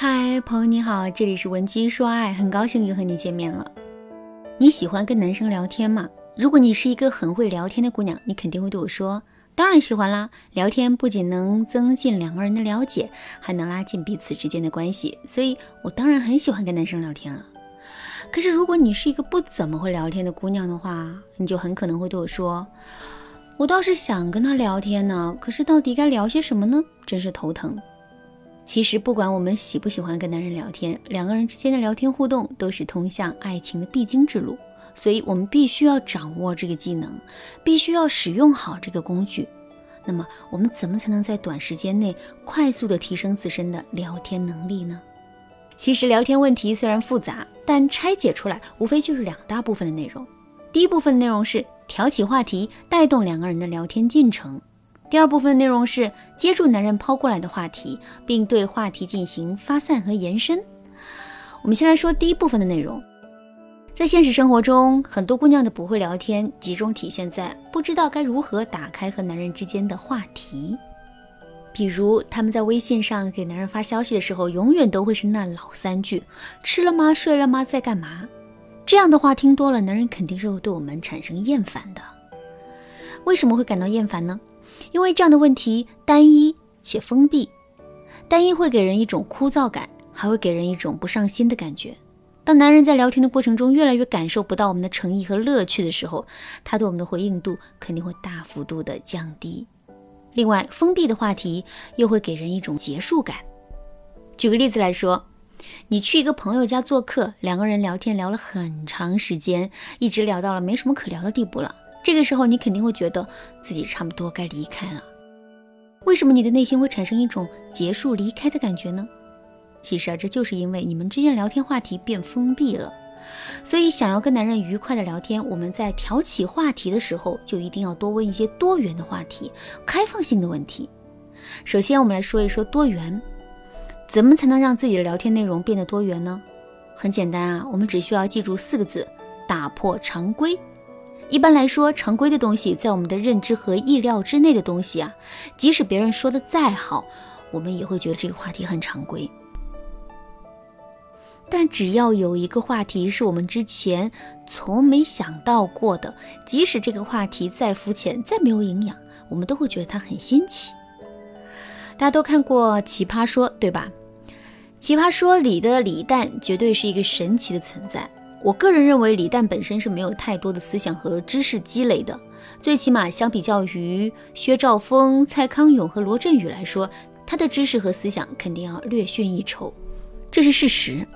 嗨，朋友你好，这里是文姬说爱，很高兴又和你见面了。你喜欢跟男生聊天吗？如果你是一个很会聊天的姑娘，你肯定会对我说，当然喜欢啦。聊天不仅能增进两个人的了解，还能拉近彼此之间的关系，所以我当然很喜欢跟男生聊天了。可是如果你是一个不怎么会聊天的姑娘的话，你就很可能会对我说，我倒是想跟他聊天呢，可是到底该聊些什么呢？真是头疼。其实不管我们喜不喜欢跟男人聊天，两个人之间的聊天互动都是通向爱情的必经之路，所以我们必须要掌握这个技能，必须要使用好这个工具。那么我们怎么才能在短时间内快速的提升自身的聊天能力呢？其实聊天问题虽然复杂，但拆解出来无非就是两大部分的内容。第一部分内容是挑起话题，带动两个人的聊天进程。第二部分内容是接住男人抛过来的话题，并对话题进行发散和延伸。我们先来说第一部分的内容。在现实生活中，很多姑娘的不会聊天，集中体现在不知道该如何打开和男人之间的话题。比如，他们在微信上给男人发消息的时候，永远都会是那老三句：“吃了吗？睡了吗？在干嘛？”这样的话听多了，男人肯定是会对我们产生厌烦的。为什么会感到厌烦呢？因为这样的问题单一且封闭，单一会给人一种枯燥感，还会给人一种不上心的感觉。当男人在聊天的过程中越来越感受不到我们的诚意和乐趣的时候，他对我们的回应度肯定会大幅度的降低。另外，封闭的话题又会给人一种结束感。举个例子来说，你去一个朋友家做客，两个人聊天聊了很长时间，一直聊到了没什么可聊的地步了。这个时候，你肯定会觉得自己差不多该离开了。为什么你的内心会产生一种结束、离开的感觉呢？其实啊，这就是因为你们之间聊天话题变封闭了。所以，想要跟男人愉快的聊天，我们在挑起话题的时候，就一定要多问一些多元的话题、开放性的问题。首先，我们来说一说多元，怎么才能让自己的聊天内容变得多元呢？很简单啊，我们只需要记住四个字：打破常规。一般来说，常规的东西在我们的认知和意料之内的东西啊，即使别人说的再好，我们也会觉得这个话题很常规。但只要有一个话题是我们之前从没想到过的，即使这个话题再肤浅、再没有营养，我们都会觉得它很新奇。大家都看过《奇葩说》，对吧？《奇葩说》里的李诞绝对是一个神奇的存在。我个人认为，李诞本身是没有太多的思想和知识积累的，最起码相比较于薛兆丰、蔡康永和罗振宇来说，他的知识和思想肯定要略逊一筹，这是事实。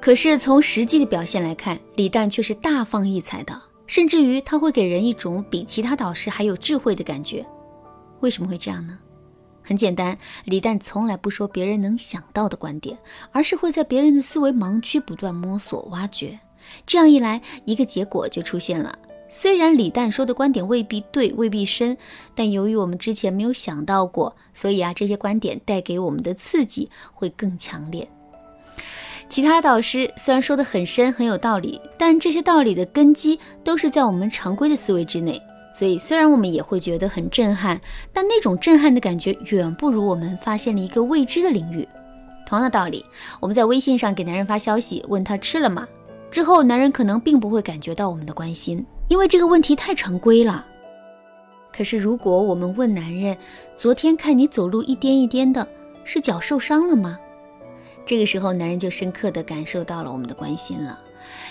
可是从实际的表现来看，李诞却是大放异彩的，甚至于他会给人一种比其他导师还有智慧的感觉。为什么会这样呢？很简单，李诞从来不说别人能想到的观点，而是会在别人的思维盲区不断摸索、挖掘。这样一来，一个结果就出现了：虽然李诞说的观点未必对、未必深，但由于我们之前没有想到过，所以啊，这些观点带给我们的刺激会更强烈。其他导师虽然说的很深、很有道理，但这些道理的根基都是在我们常规的思维之内。所以，虽然我们也会觉得很震撼，但那种震撼的感觉远不如我们发现了一个未知的领域。同样的道理，我们在微信上给男人发消息，问他吃了吗？之后，男人可能并不会感觉到我们的关心，因为这个问题太常规了。可是，如果我们问男人，昨天看你走路一颠一颠的，是脚受伤了吗？这个时候，男人就深刻地感受到了我们的关心了。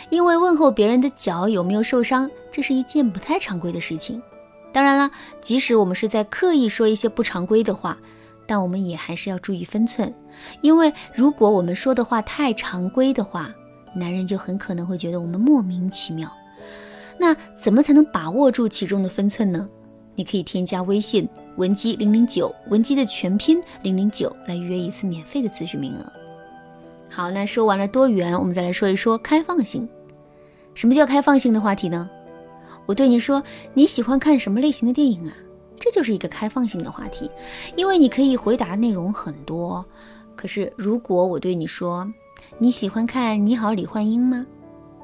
因为问候别人的脚有没有受伤，这是一件不太常规的事情。当然了，即使我们是在刻意说一些不常规的话，但我们也还是要注意分寸。因为如果我们说的话太常规的话，男人就很可能会觉得我们莫名其妙。那怎么才能把握住其中的分寸呢？你可以添加微信文姬零零九，文姬的全拼零零九，来预约一次免费的咨询名额。好，那说完了多元，我们再来说一说开放性。什么叫开放性的话题呢？我对你说你喜欢看什么类型的电影啊？这就是一个开放性的话题，因为你可以回答内容很多。可是如果我对你说你喜欢看《你好，李焕英》吗？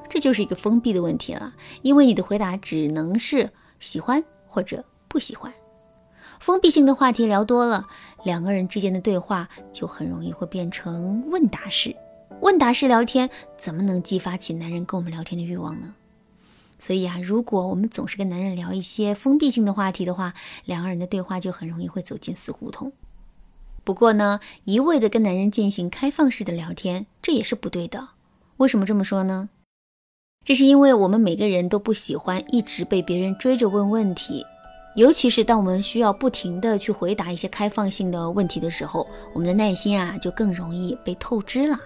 这就是一个封闭的问题了，因为你的回答只能是喜欢或者不喜欢。封闭性的话题聊多了，两个人之间的对话就很容易会变成问答式。问答式聊天怎么能激发起男人跟我们聊天的欲望呢？所以啊，如果我们总是跟男人聊一些封闭性的话题的话，两个人的对话就很容易会走进死胡同。不过呢，一味的跟男人进行开放式的聊天，这也是不对的。为什么这么说呢？这是因为我们每个人都不喜欢一直被别人追着问问题，尤其是当我们需要不停的去回答一些开放性的问题的时候，我们的耐心啊就更容易被透支了。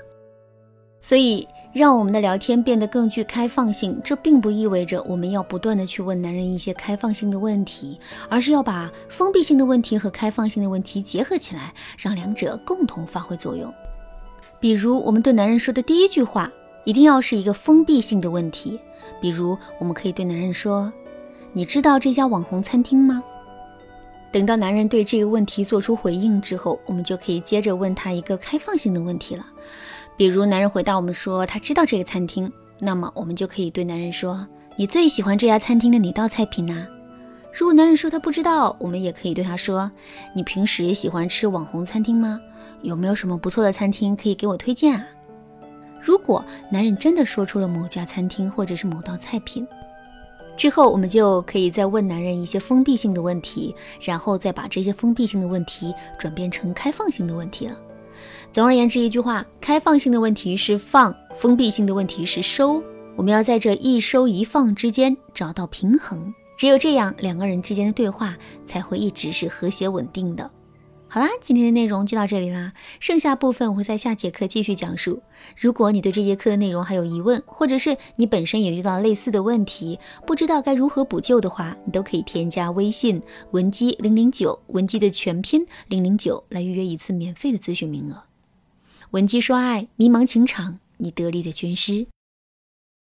所以，让我们的聊天变得更具开放性，这并不意味着我们要不断的去问男人一些开放性的问题，而是要把封闭性的问题和开放性的问题结合起来，让两者共同发挥作用。比如，我们对男人说的第一句话。一定要是一个封闭性的问题，比如我们可以对男人说：“你知道这家网红餐厅吗？”等到男人对这个问题做出回应之后，我们就可以接着问他一个开放性的问题了。比如男人回答我们说他知道这个餐厅，那么我们就可以对男人说：“你最喜欢这家餐厅的哪道菜品呢？”如果男人说他不知道，我们也可以对他说：“你平时喜欢吃网红餐厅吗？有没有什么不错的餐厅可以给我推荐啊？”如果男人真的说出了某家餐厅或者是某道菜品，之后我们就可以再问男人一些封闭性的问题，然后再把这些封闭性的问题转变成开放性的问题了。总而言之，一句话，开放性的问题是放，封闭性的问题是收。我们要在这一收一放之间找到平衡，只有这样，两个人之间的对话才会一直是和谐稳定的。好啦，今天的内容就到这里啦，剩下部分我会在下节课继续讲述。如果你对这节课的内容还有疑问，或者是你本身也遇到类似的问题，不知道该如何补救的话，你都可以添加微信文姬零零九，文姬的全拼零零九，来预约一次免费的咨询名额。文姬说爱，迷茫情场，你得力的军师。